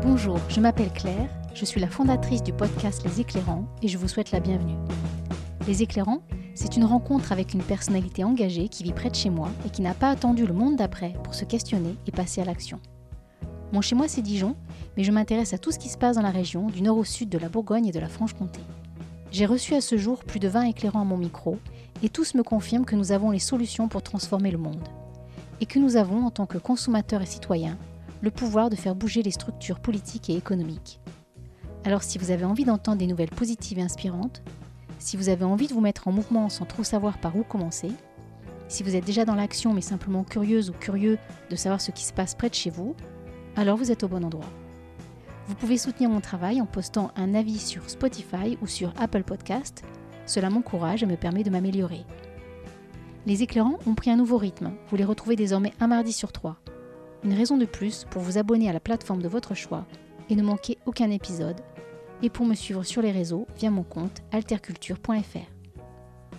Bonjour, je m'appelle Claire, je suis la fondatrice du podcast Les Éclairants et je vous souhaite la bienvenue. Les Éclairants, c'est une rencontre avec une personnalité engagée qui vit près de chez moi et qui n'a pas attendu le monde d'après pour se questionner et passer à l'action. Mon chez moi c'est Dijon, mais je m'intéresse à tout ce qui se passe dans la région, du nord au sud de la Bourgogne et de la Franche-Comté. J'ai reçu à ce jour plus de 20 éclairants à mon micro et tous me confirment que nous avons les solutions pour transformer le monde. Et que nous avons, en tant que consommateurs et citoyens, le pouvoir de faire bouger les structures politiques et économiques. Alors si vous avez envie d'entendre des nouvelles positives et inspirantes, si vous avez envie de vous mettre en mouvement sans trop savoir par où commencer, si vous êtes déjà dans l'action mais simplement curieuse ou curieux de savoir ce qui se passe près de chez vous, alors vous êtes au bon endroit. Vous pouvez soutenir mon travail en postant un avis sur Spotify ou sur Apple Podcast. Cela m'encourage et me permet de m'améliorer. Les éclairants ont pris un nouveau rythme. Vous les retrouvez désormais un mardi sur trois. Une raison de plus pour vous abonner à la plateforme de votre choix et ne manquer aucun épisode, et pour me suivre sur les réseaux via mon compte alterculture.fr.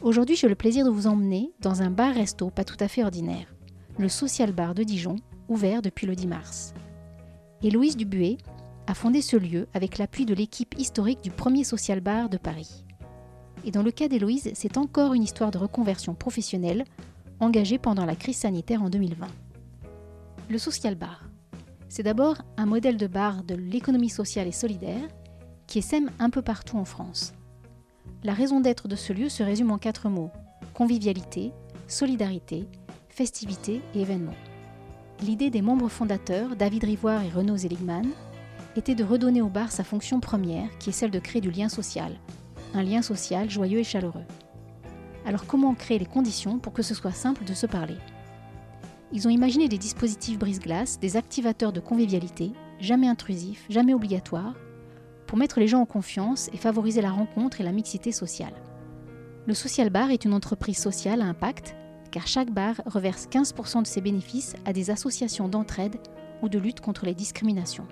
Aujourd'hui, j'ai le plaisir de vous emmener dans un bar-resto pas tout à fait ordinaire, le Social Bar de Dijon, ouvert depuis le 10 mars. Héloïse Dubuet a fondé ce lieu avec l'appui de l'équipe historique du premier Social Bar de Paris. Et dans le cas d'Héloïse, c'est encore une histoire de reconversion professionnelle engagée pendant la crise sanitaire en 2020. Le Social Bar. C'est d'abord un modèle de bar de l'économie sociale et solidaire qui essaime un peu partout en France. La raison d'être de ce lieu se résume en quatre mots convivialité, solidarité, festivité et événement. L'idée des membres fondateurs, David Rivoire et Renaud Zeligman, était de redonner au bar sa fonction première, qui est celle de créer du lien social. Un lien social joyeux et chaleureux. Alors comment créer les conditions pour que ce soit simple de se parler? Ils ont imaginé des dispositifs brise-glace, des activateurs de convivialité, jamais intrusifs, jamais obligatoires, pour mettre les gens en confiance et favoriser la rencontre et la mixité sociale. Le Social Bar est une entreprise sociale à impact, car chaque bar reverse 15% de ses bénéfices à des associations d'entraide ou de lutte contre les discriminations.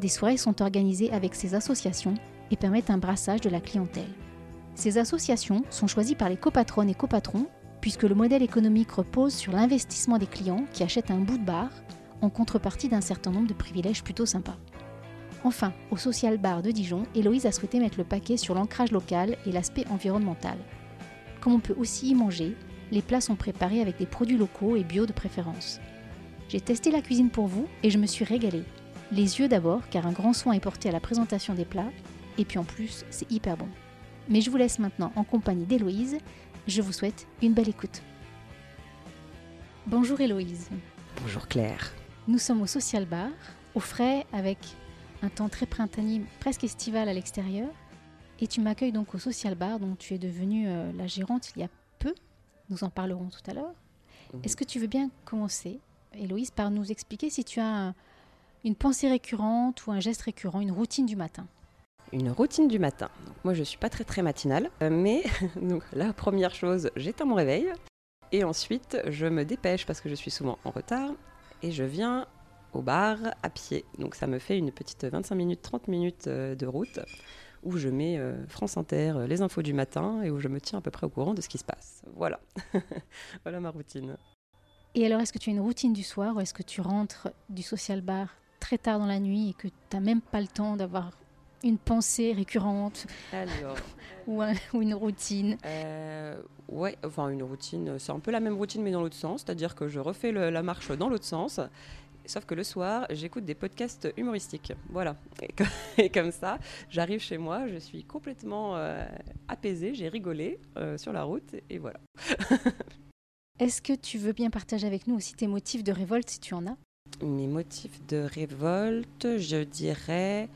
Des soirées sont organisées avec ces associations et permettent un brassage de la clientèle. Ces associations sont choisies par les copatronnes et copatrons puisque le modèle économique repose sur l'investissement des clients qui achètent un bout de bar en contrepartie d'un certain nombre de privilèges plutôt sympas. Enfin, au Social Bar de Dijon, Héloïse a souhaité mettre le paquet sur l'ancrage local et l'aspect environnemental. Comme on peut aussi y manger, les plats sont préparés avec des produits locaux et bio de préférence. J'ai testé la cuisine pour vous et je me suis régalée. Les yeux d'abord, car un grand soin est porté à la présentation des plats, et puis en plus, c'est hyper bon. Mais je vous laisse maintenant en compagnie d'Héloïse je vous souhaite une belle écoute. Bonjour Héloïse. Bonjour Claire. Nous sommes au Social Bar, au frais, avec un temps très printanier, presque estival à l'extérieur. Et tu m'accueilles donc au Social Bar, dont tu es devenue euh, la gérante il y a peu. Nous en parlerons tout à l'heure. Mhm. Est-ce que tu veux bien commencer, Héloïse, par nous expliquer si tu as une pensée récurrente ou un geste récurrent, une routine du matin? Une routine du matin. moi, je suis pas très très matinale, euh, mais la première chose, j'éteins mon réveil. Et ensuite, je me dépêche parce que je suis souvent en retard et je viens au bar à pied. Donc ça me fait une petite 25 minutes, 30 minutes euh, de route où je mets euh, France Inter, les infos du matin et où je me tiens à peu près au courant de ce qui se passe. Voilà. voilà ma routine. Et alors, est-ce que tu as une routine du soir ou est-ce que tu rentres du social bar très tard dans la nuit et que tu n'as même pas le temps d'avoir une pensée récurrente ou, une routine euh, Ouais, enfin une routine, c'est un peu la même routine mais dans l'autre sens, c'est-à-dire que je refais la marche dans l'autre sens. Sauf que le soir, j'écoute des podcasts humoristiques. Voilà. Et, comme ça, j'arrive chez moi, je suis complètement euh, apaisée, j'ai rigolé euh, sur la route et voilà. Est-ce que tu veux bien partager avec nous aussi tes motifs de révolte si tu en as? Mes motifs de révolte, je dirais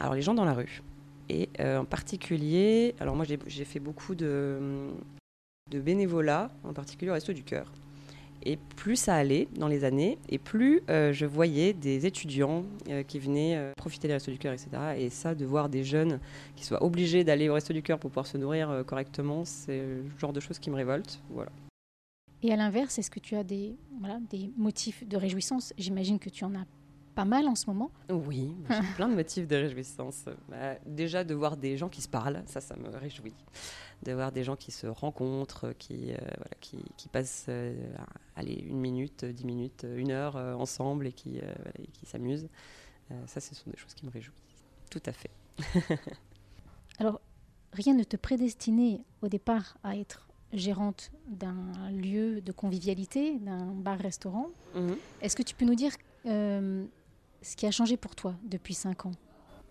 alors les gens dans la rue. Et euh, en particulier, alors moi j'ai fait beaucoup de, bénévolat, en particulier au Resto du Cœur. Et plus ça allait dans les années, et plus euh, je voyais des étudiants euh, qui venaient profiter des Restos du Cœur, etc. Et ça, de voir des jeunes qui soient obligés d'aller au Resto du Cœur pour pouvoir se nourrir correctement, c'est le genre de choses qui me révoltent. Voilà. Et à l'inverse, est-ce que tu as des, voilà, des motifs de réjouissance? J'imagine que tu en as pas mal en ce moment. Oui, j'ai plein de motifs de réjouissance. Bah, déjà de voir des gens qui se parlent, ça, ça me réjouit. De voir des gens qui se rencontrent, qui, euh, voilà, qui, qui, passent euh, allez, une minute, dix minutes, une heure euh, ensemble et qui, qui s'amusent. ça, ce sont des choses qui me réjouissent. Tout à fait. Alors, rien ne te prédestinait au départ à être gérante d'un lieu de convivialité, d'un bar-restaurant. Mhm. Est-ce que tu peux nous dire euh, ce qui a changé pour toi depuis 5 ans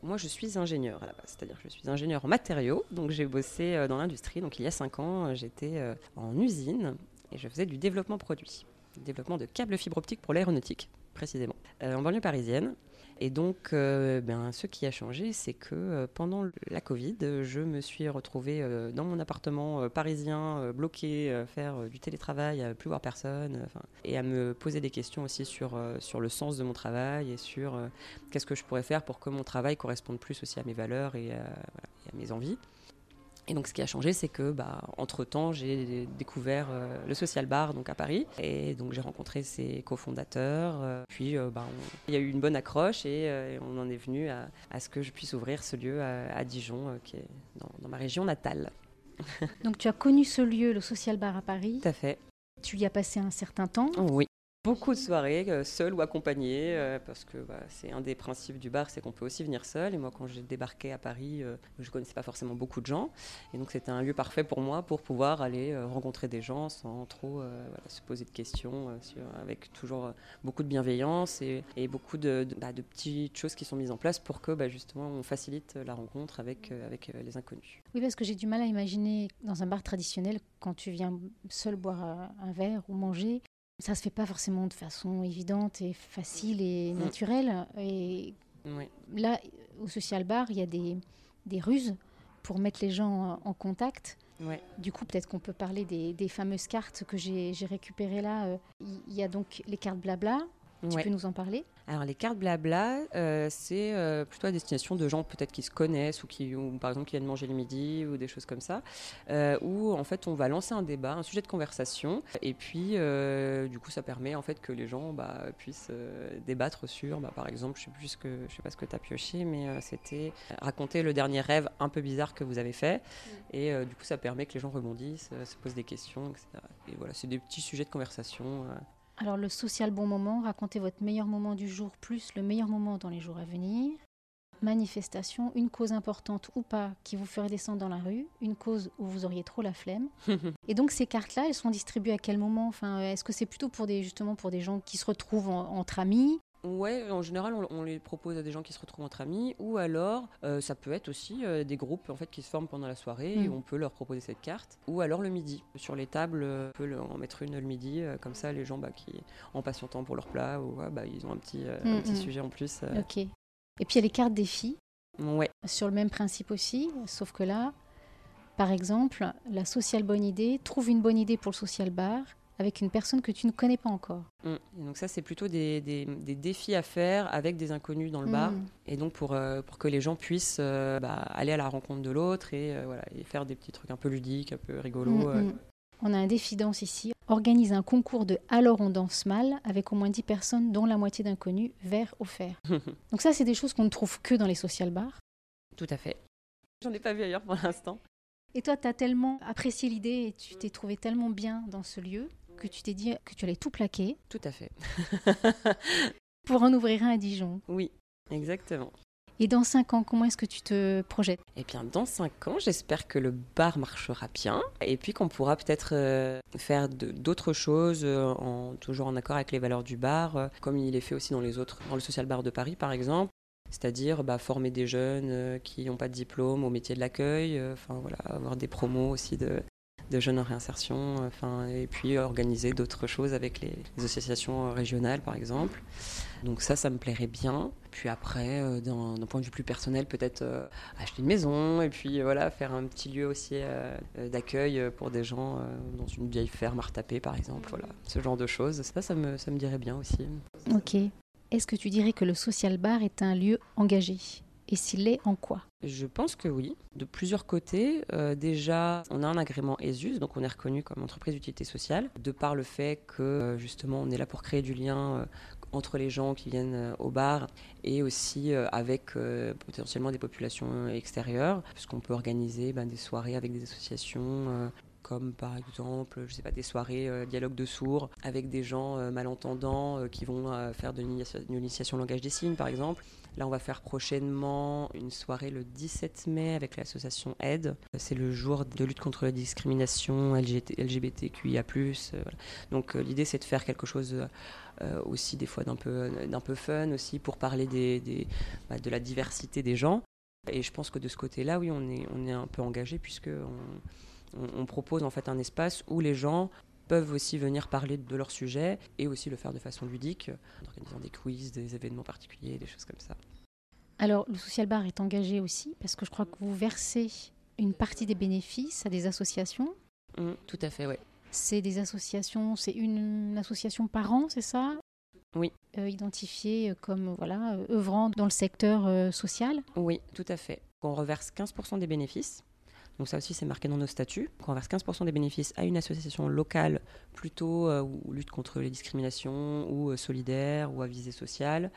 Moi, je suis ingénieur à la base, c'est-à-dire que je suis ingénieur en matériaux. Donc, j'ai bossé euh, dans l'industrie. Donc, il y a 5 ans, euh, j'étais en usine et je faisais du développement produit, du développement de câbles fibre optique pour l'aéronautique, précisément, en banlieue parisienne. Et donc, euh, ben, ce qui a changé, c'est que euh, pendant la Covid, je me suis retrouvée euh, dans mon appartement parisien, bloqué, faire du télétravail, à plus voir personne, et à me poser des questions aussi sur, sur le sens de mon travail et sur qu'est-ce que je pourrais faire pour que mon travail corresponde plus aussi à mes valeurs et à mes envies. Et donc, ce qui a changé, c'est que, bah, entre temps, j'ai découvert euh, le Social Bar donc à Paris, et donc j'ai rencontré ses cofondateurs. Euh, puis, euh, bah, il y a eu une bonne accroche, et, on en est venu à, ce que je puisse ouvrir ce lieu à, Dijon, qui est dans, ma région natale. donc, tu as connu ce lieu, le Social Bar à Paris. Tout à fait. Tu y as passé un certain temps. Oui. Beaucoup de soirées, euh, seul ou accompagné, euh, parce que c'est un des principes du bar, c'est qu'on peut aussi venir seul. Et moi, quand j'ai débarqué à Paris, euh, je ne connaissais pas forcément beaucoup de gens. Et donc, c'était un lieu parfait pour moi pour pouvoir aller rencontrer des gens sans trop se poser de questions, avec toujours beaucoup de bienveillance et, beaucoup bah, de, petites choses qui sont mises en place pour que bah, justement on facilite la rencontre avec, avec les inconnus. Oui, parce que j'ai du mal à imaginer dans un bar traditionnel, quand tu viens seul boire un verre ou manger, ça se fait pas forcément de façon évidente et facile et mm. naturelle. Et là, au social bar, il y a des, des ruses pour mettre les gens en contact. Du coup, peut-être qu'on peut parler des, des, fameuses cartes que j'ai récupérées là. Euh, il y a donc les cartes blabla, tu peux nous en parler? Alors les cartes blabla, euh, c'est euh, plutôt à destination de gens peut-être qui se connaissent ou qui, ou, par exemple, qui viennent manger le midi ou des choses comme ça, euh, où en fait on va lancer un débat, un sujet de conversation, et puis du coup ça permet en fait que les gens bah, puissent débattre sur, bah, par exemple, je sais plus que, je sais pas ce que tu as pioché, mais c'était raconter le dernier rêve un peu bizarre que vous avez fait, mm. et du coup ça permet que les gens rebondissent, se posent des questions, etc. Et voilà, c'est des petits sujets de conversation. Alors le social bon moment, racontez votre meilleur moment du jour plus le meilleur moment dans les jours à venir. Manifestation, une cause importante ou pas qui vous ferait descendre dans la rue, une cause où vous auriez trop la flemme. Et donc ces cartes-là, elles sont distribuées à quel moment? Enfin, est-ce que c'est plutôt pour des justement pour des gens qui se retrouvent entre amis? Ouais, en général, on, les propose à des gens qui se retrouvent entre amis, ou alors euh, ça peut être aussi euh, des groupes en fait qui se forment pendant la soirée et mm. on peut leur proposer cette carte, ou alors le midi. Sur les tables, on peut en mettre une le midi, euh, comme ça les gens bah, qui en patientant pour leur plat, ou bah, ils ont un petit, un petit mm, mm. sujet en plus. Ok. Et puis il y a les cartes défis. Ouais. Sur le même principe aussi, sauf que là, par exemple, la social bonne idée trouve une bonne idée pour le social bar avec une personne que tu ne connais pas encore. Mm. donc ça, c'est plutôt des, des, défis à faire avec des inconnus dans le bar. Mm. Et donc pour, euh, pour que les gens puissent euh, bah, aller à la rencontre de l'autre et, euh, voilà, et faire des petits trucs un peu ludiques, un peu rigolos. Mm, on a un défi danse ici. Organise un concours de Alors on danse mal avec au moins 10 personnes, dont la moitié d'inconnus, vert offert. donc ça, c'est des choses qu'on ne trouve que dans les social bars. Tout à fait. J'en ai pas vu ailleurs pour l'instant. Et toi, tu as tellement apprécié l'idée et tu t'es trouvé tellement bien dans ce lieu que tu t'es dit que tu allais tout plaquer. Tout à fait. pour en ouvrir un à Dijon. Oui, exactement. Et dans 5 ans, comment est-ce que tu te projettes? Eh bien, dans 5 ans, j'espère que le bar marchera bien et puis qu'on pourra peut-être euh, faire d'autres choses, euh, en, toujours en accord avec les valeurs du bar, euh, comme il est fait aussi dans les autres, dans le Social Bar de Paris par exemple. C'est-à-dire bah, former des jeunes qui n'ont pas de diplôme au métier de l'accueil, enfin voilà, avoir des promos aussi de, de jeunes en réinsertion, enfin, et puis organiser d'autres choses avec les, associations régionales, par exemple. Donc ça, ça me plairait bien. Puis après, euh, d'un point de vue plus personnel, peut-être euh, acheter une maison et puis euh, voilà, faire un petit lieu aussi d'accueil pour des gens dans une vieille ferme à retaper, par exemple. Voilà, ce genre de choses. Ça, ça me, ça me dirait bien aussi. Ok. Est-ce que tu dirais que le social bar est un lieu engagé? Et s'il est, en quoi Je pense que oui, de plusieurs côtés. Euh, déjà, on a un agrément ESUS, donc on est reconnu comme entreprise d'utilité sociale, de par le fait que euh, justement on est là pour créer du lien euh, entre les gens qui viennent au bar et aussi avec potentiellement des populations extérieures, puisqu'on peut organiser ben, des soirées avec des associations comme par exemple, je sais pas, des soirées dialogue de sourds avec des gens malentendants qui vont faire de l'initiation langage des signes, par exemple. Là, on va faire prochainement une soirée le 17 mai avec l'association AIDE. C'est le jour de lutte contre la discrimination LGBTQIA+. Donc l'idée, c'est de faire quelque chose aussi des fois d'un peu, fun aussi pour parler bah, de la diversité des gens. Et je pense que de ce côté-là, oui, on est, un peu engagé puisque propose en fait un espace où les gens peuvent aussi venir parler de leur sujet et aussi le faire de façon ludique, en organisant des quiz, des événements particuliers, des choses comme ça. Alors, le Social Bar est engagé aussi parce que je crois que vous versez une partie des bénéfices à des associations. Mmh, tout à fait, oui. C'est des associations, c'est une association par an, c'est ça? Oui. Euh, identifié comme voilà, euh, œuvrant dans le secteur euh, social? Oui, tout à fait. On reverse 15% des bénéfices. Donc ça aussi, c'est marqué dans nos statuts. On reverse 15% des bénéfices à une association locale plutôt ou lutte contre les discriminations ou solidaire ou à visée sociale,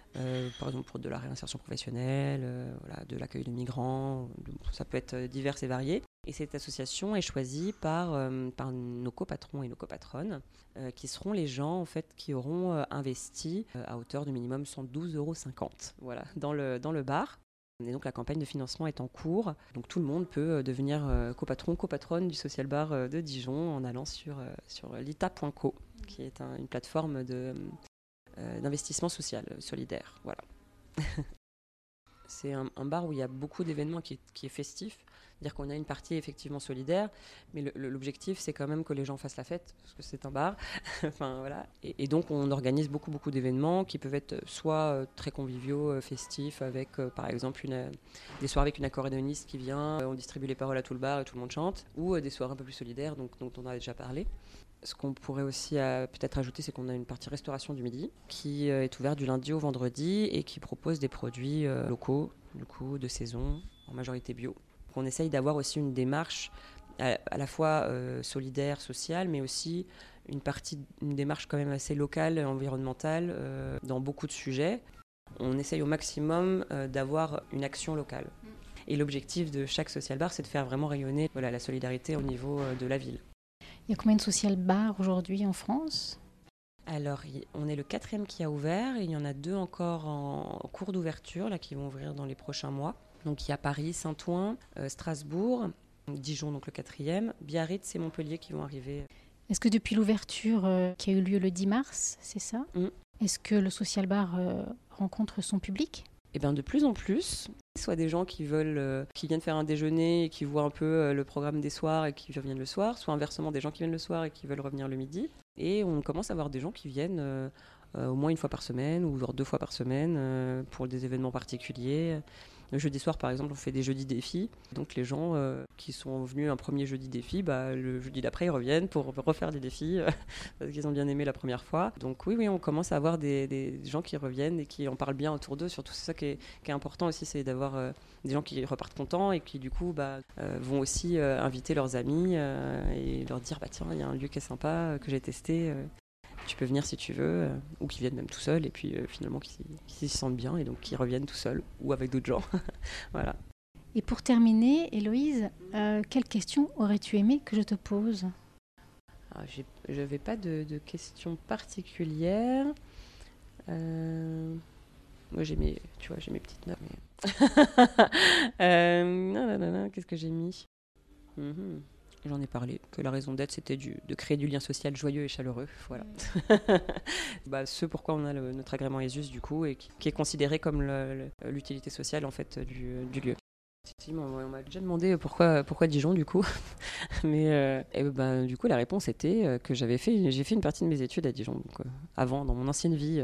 par exemple pour de la réinsertion professionnelle, voilà, de l'accueil de migrants, ça peut être divers et varié. Et cette association est choisie par, euh, par nos copatrons et nos copatronnes, euh, qui seront les gens en fait qui auront euh, investi à hauteur de minimum 112,50 euros voilà, dans, le, dans le bar. Et donc la campagne de financement est en cours. Donc tout le monde peut devenir copatron, copatronne du Social Bar de Dijon en allant sur, sur lita.co, qui est une plateforme d'investissement social solidaire. Voilà. C'est un, bar où il y a beaucoup d'événements qui, qui est festif dire qu'on a une partie effectivement solidaire, mais l'objectif c'est quand même que les gens fassent la fête, parce que c'est un bar. enfin, voilà. Et, donc on organise beaucoup beaucoup d'événements qui peuvent être soit euh, très conviviaux, euh, festifs, avec euh, par exemple des soirées avec une accordéoniste qui vient, on distribue les paroles à tout le bar et tout le monde chante, ou des soirées un peu plus solidaires, donc, dont on a déjà parlé. Ce qu'on pourrait aussi peut-être ajouter, c'est qu'on a une partie restauration du midi qui est ouverte du lundi au vendredi et qui propose des produits locaux, du coup, de saison, en majorité bio qu'on essaye d'avoir aussi une démarche à, la fois euh, solidaire, sociale, mais aussi une partie, une démarche quand même assez locale, environnementale, euh, dans beaucoup de sujets. On essaye au maximum euh, d'avoir une action locale. Et l'objectif de chaque social bar, c'est de faire vraiment rayonner voilà, la solidarité au niveau de la ville. Il y a combien de social bars aujourd'hui en France? Alors, on est le quatrième qui a ouvert et il y en a deux encore en cours d'ouverture, là, qui vont ouvrir dans les prochains mois. Donc il y a Paris, Saint-Ouen, euh, Strasbourg, Dijon, donc le quatrième, Biarritz et Montpellier qui vont arriver. Est-ce que depuis l'ouverture euh, qui a eu lieu le 10 mars, c'est ça mm. Est-ce que le social bar euh, rencontre son public eh bien, de plus en plus, soit des gens qui veulent, qui viennent faire un déjeuner et qui voient un peu le programme des soirs et qui reviennent le soir, soit inversement des gens qui viennent le soir et qui veulent revenir le midi. Et on commence à avoir des gens qui viennent au moins une fois par semaine ou deux fois par semaine pour des événements particuliers. Le jeudi soir, par exemple, on fait des jeudis défis. Donc les gens euh, qui sont venus un premier jeudi défi, bah, le jeudi d'après, ils reviennent pour refaire des défis parce qu'ils ont bien aimé la première fois. Donc oui, oui, on commence à avoir des, gens qui reviennent et qui en parlent bien autour d'eux. Surtout, c'est ça qui est, important aussi, c'est d'avoir euh, des gens qui repartent contents et qui du coup bah, euh, vont aussi inviter leurs amis et leur dire bah tiens, il y a un lieu qui est sympa que j'ai testé tu peux venir si tu veux, euh, ou qui viennent même tout seuls, et puis euh, finalement qui, s'y sentent bien, et donc qui reviennent tout seuls, ou avec d'autres gens. voilà. Et pour terminer, Héloïse, euh, quelle question aurais-tu aimé que je te pose? Ah, Je n'avais pas de, questions particulières. moi, j'ai mes, tu vois, j'ai mes petites notes. Qu'est-ce que j'ai mis? Mhm. J'en ai parlé, que la raison d'être, c'était de créer du lien social joyeux et chaleureux. Voilà. bah, ce pourquoi on a notre agrément ESUS, du coup, et qui, est considéré comme l'utilité sociale, en fait, du, lieu. Effectivement, on m'a déjà demandé pourquoi, pourquoi Dijon, du coup. Mais euh, et ben, du coup, la réponse était euh, que j'avais fait, j'ai fait une partie de mes études à Dijon. Donc, euh, avant, dans mon ancienne vie,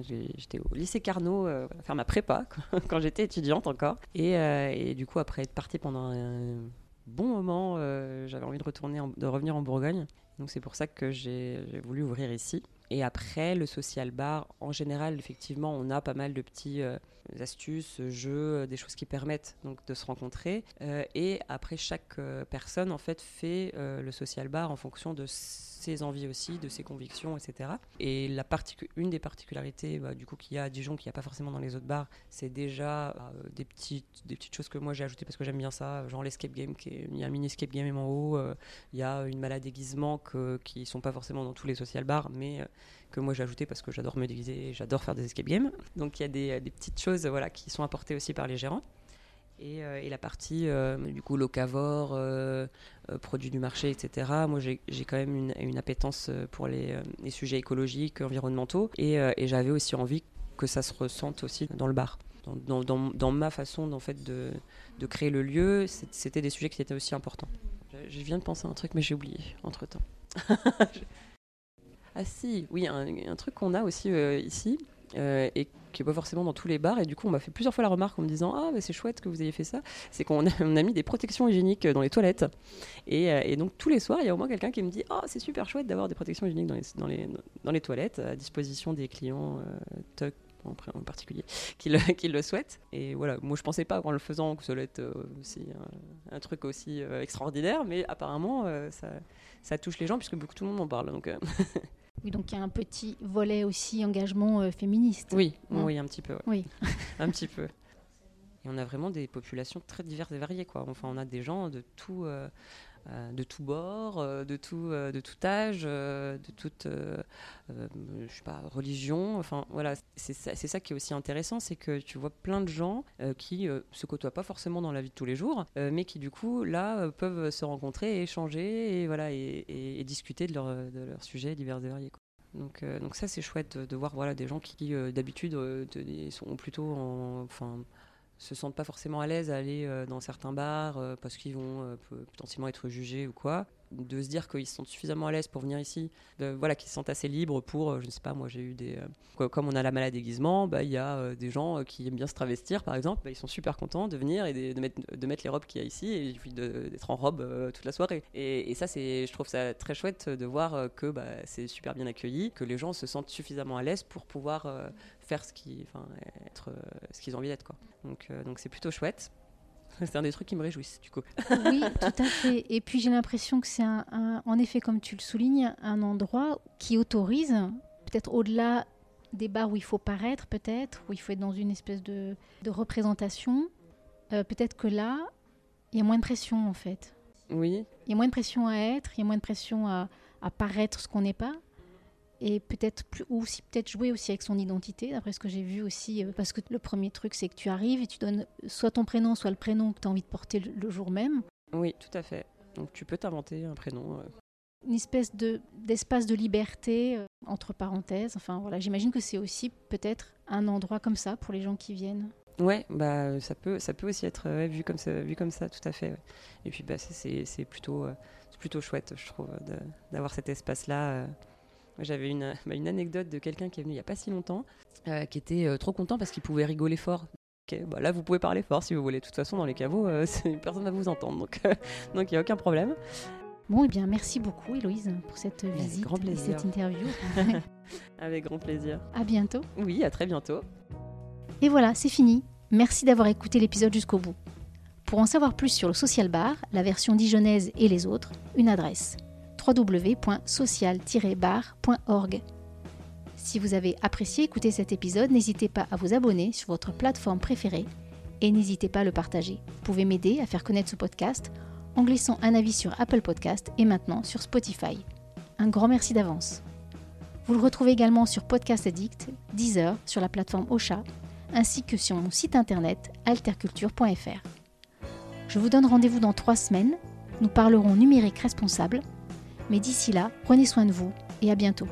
j'étais au lycée Carnot, faire ma prépa, quand j'étais étudiante encore. Et, et, du coup, après être partie pendant un bon moment, euh, j'avais envie de retourner, de revenir en Bourgogne. Donc c'est pour ça que j'ai voulu ouvrir ici. Et après, le social bar, en général, effectivement, on a pas mal de petits euh, astuces, jeux, des choses qui permettent donc de se rencontrer. Euh, et après, chaque euh, personne en fait fait le social bar en fonction de ses envies aussi, de ses convictions, etc. Et la une des particularités bah, du coup qu'il y a à Dijon, qu'il n'y a pas forcément dans les autres bars, c'est déjà euh, des, petites, des petites choses que moi j'ai ajoutées parce que j'aime bien ça, genre l'escape game, il y a un mini escape game en haut, euh, il y a une malade déguisement que, qui sont pas forcément dans tous les social bars, mais euh, que moi j'ai ajouté parce que j'adore me déguiser, j'adore faire des escape games. Donc il y a des, petites choses voilà, qui sont apportées aussi par les gérants. Euh, et, la partie, euh, du coup, locavore, euh, produits du marché, etc. Moi, j'ai quand même une, une appétence pour les, sujets écologiques, environnementaux. Et, j'avais aussi envie que ça se ressente aussi dans le bar. Dans, ma façon en fait, de, de créer le lieu, c'était des sujets qui étaient aussi importants. Je, viens de penser à un truc, mais j'ai oublié entre-temps. ah si, oui, un, truc qu'on a aussi ici, euh, et qui n'est pas forcément dans tous les bars. Et du coup, on m'a fait plusieurs fois la remarque en me disant Ah, c'est chouette que vous ayez fait ça. C'est qu'on a, mis des protections hygiéniques dans les toilettes. Et, euh, donc, tous les soirs, il y a au moins quelqu'un qui me dit Ah, c'est super chouette d'avoir des protections hygiéniques dans les toilettes à disposition des clients euh, en, particulier qui le, qui le souhaitent. Et voilà, moi je pensais pas en le faisant que ça allait être aussi un, truc aussi extraordinaire, mais apparemment ça, ça touche les gens puisque beaucoup tout le monde en parle. Donc, Oui, donc il y a un petit volet aussi engagement euh, féministe. Oui, hein oui, un petit peu. Oui. un petit peu. Et on a vraiment des populations très diverses et variées. Quoi. Enfin, on a des gens de tout, euh, euh, de tout bord, de, tout, de tout âge, de toute je sais pas, religion. Enfin, voilà, c'est ça, ça, qui est aussi intéressant, c'est que tu vois plein de gens qui se côtoient pas forcément dans la vie de tous les jours, mais qui du coup, là, peuvent se rencontrer, échanger et, voilà, et, discuter de, leur, de leurs sujets divers et variés. Donc, donc ça, c'est chouette de, voir voilà, des gens qui, d'habitude, sont plutôt en, enfin, se sentent pas forcément à l'aise à aller euh, dans certains bars euh, parce qu'ils vont euh, potentiellement être jugés ou quoi de se dire qu'ils sentent suffisamment à l'aise pour venir ici, voilà, qu'ils se sentent assez libres pour, euh, je ne sais pas, moi j'ai eu des, euh, comme on a la maladie déguisement, bah il y a euh, des gens qui aiment bien se travestir, par exemple, bah, ils sont super contents de venir et de, mettre, les robes qu'il y a ici et puis d'être en robe toute la soirée. Et, ça, c'est, je trouve ça très chouette de voir que bah, c'est super bien accueilli, que les gens se sentent suffisamment à l'aise pour pouvoir faire ce qu'ils ont envie d'être. Donc, donc c'est plutôt chouette. C'est un des trucs qui me réjouissent, du coup. oui, tout à fait. Et puis j'ai l'impression que c'est, un, en effet, comme tu le soulignes, un endroit qui autorise, peut-être au-delà des bars où il faut paraître, peut-être, où il faut être dans une espèce de, de représentation, euh, peut-être que là, il y a moins de pression, en fait. Oui. Il y a moins de pression à être, il y a moins de pression à, à paraître ce qu'on n'est pas et peut-être plus ou aussi peut-être jouer aussi avec son identité d'après ce que j'ai vu aussi euh, parce que le premier truc c'est que tu arrives et tu donnes soit ton prénom soit le prénom que tu as envie de porter le, jour même oui tout à fait donc tu peux t'inventer un prénom euh. une espèce de d'espace de liberté euh, entre parenthèses enfin voilà j'imagine que c'est aussi peut-être un endroit comme ça pour les gens qui viennent Ouais, bah ça peut, ça peut aussi être vu comme ça, vu comme ça, tout à fait. Et puis bah c'est plutôt, c'est plutôt chouette, je trouve, d'avoir cet espace-là j'avais une, bah, une, anecdote de quelqu'un qui est venu il n'y a pas si longtemps, euh, qui était euh, trop content parce qu'il pouvait rigoler fort. bah là, vous pouvez parler fort si vous voulez. De toute façon, dans les caveaux, euh, personne ne va vous entendre. Donc il n'y a aucun problème. Bon, et eh bien, merci beaucoup, Héloïse, pour cette visite grand et cette interview. Avec grand plaisir. À bientôt. Oui, à très bientôt. Et voilà, c'est fini. Merci d'avoir écouté l'épisode jusqu'au bout. Pour en savoir plus sur le Social Bar, la version dijonnaise et les autres, une adresse www.social-bar.org. Si vous avez apprécié écouter cet épisode, n'hésitez pas à vous abonner sur votre plateforme préférée et n'hésitez pas à le partager. Vous pouvez m'aider à faire connaître ce podcast en glissant un avis sur Apple Podcast et maintenant sur Spotify. Un grand merci d'avance. Vous le retrouvez également sur Podcast Addict, Deezer, sur la plateforme Ocha, ainsi que sur mon site internet alterculture.fr. Je vous donne rendez-vous dans trois semaines. Nous parlerons numérique responsable mais d'ici là, prenez soin de vous et à bientôt.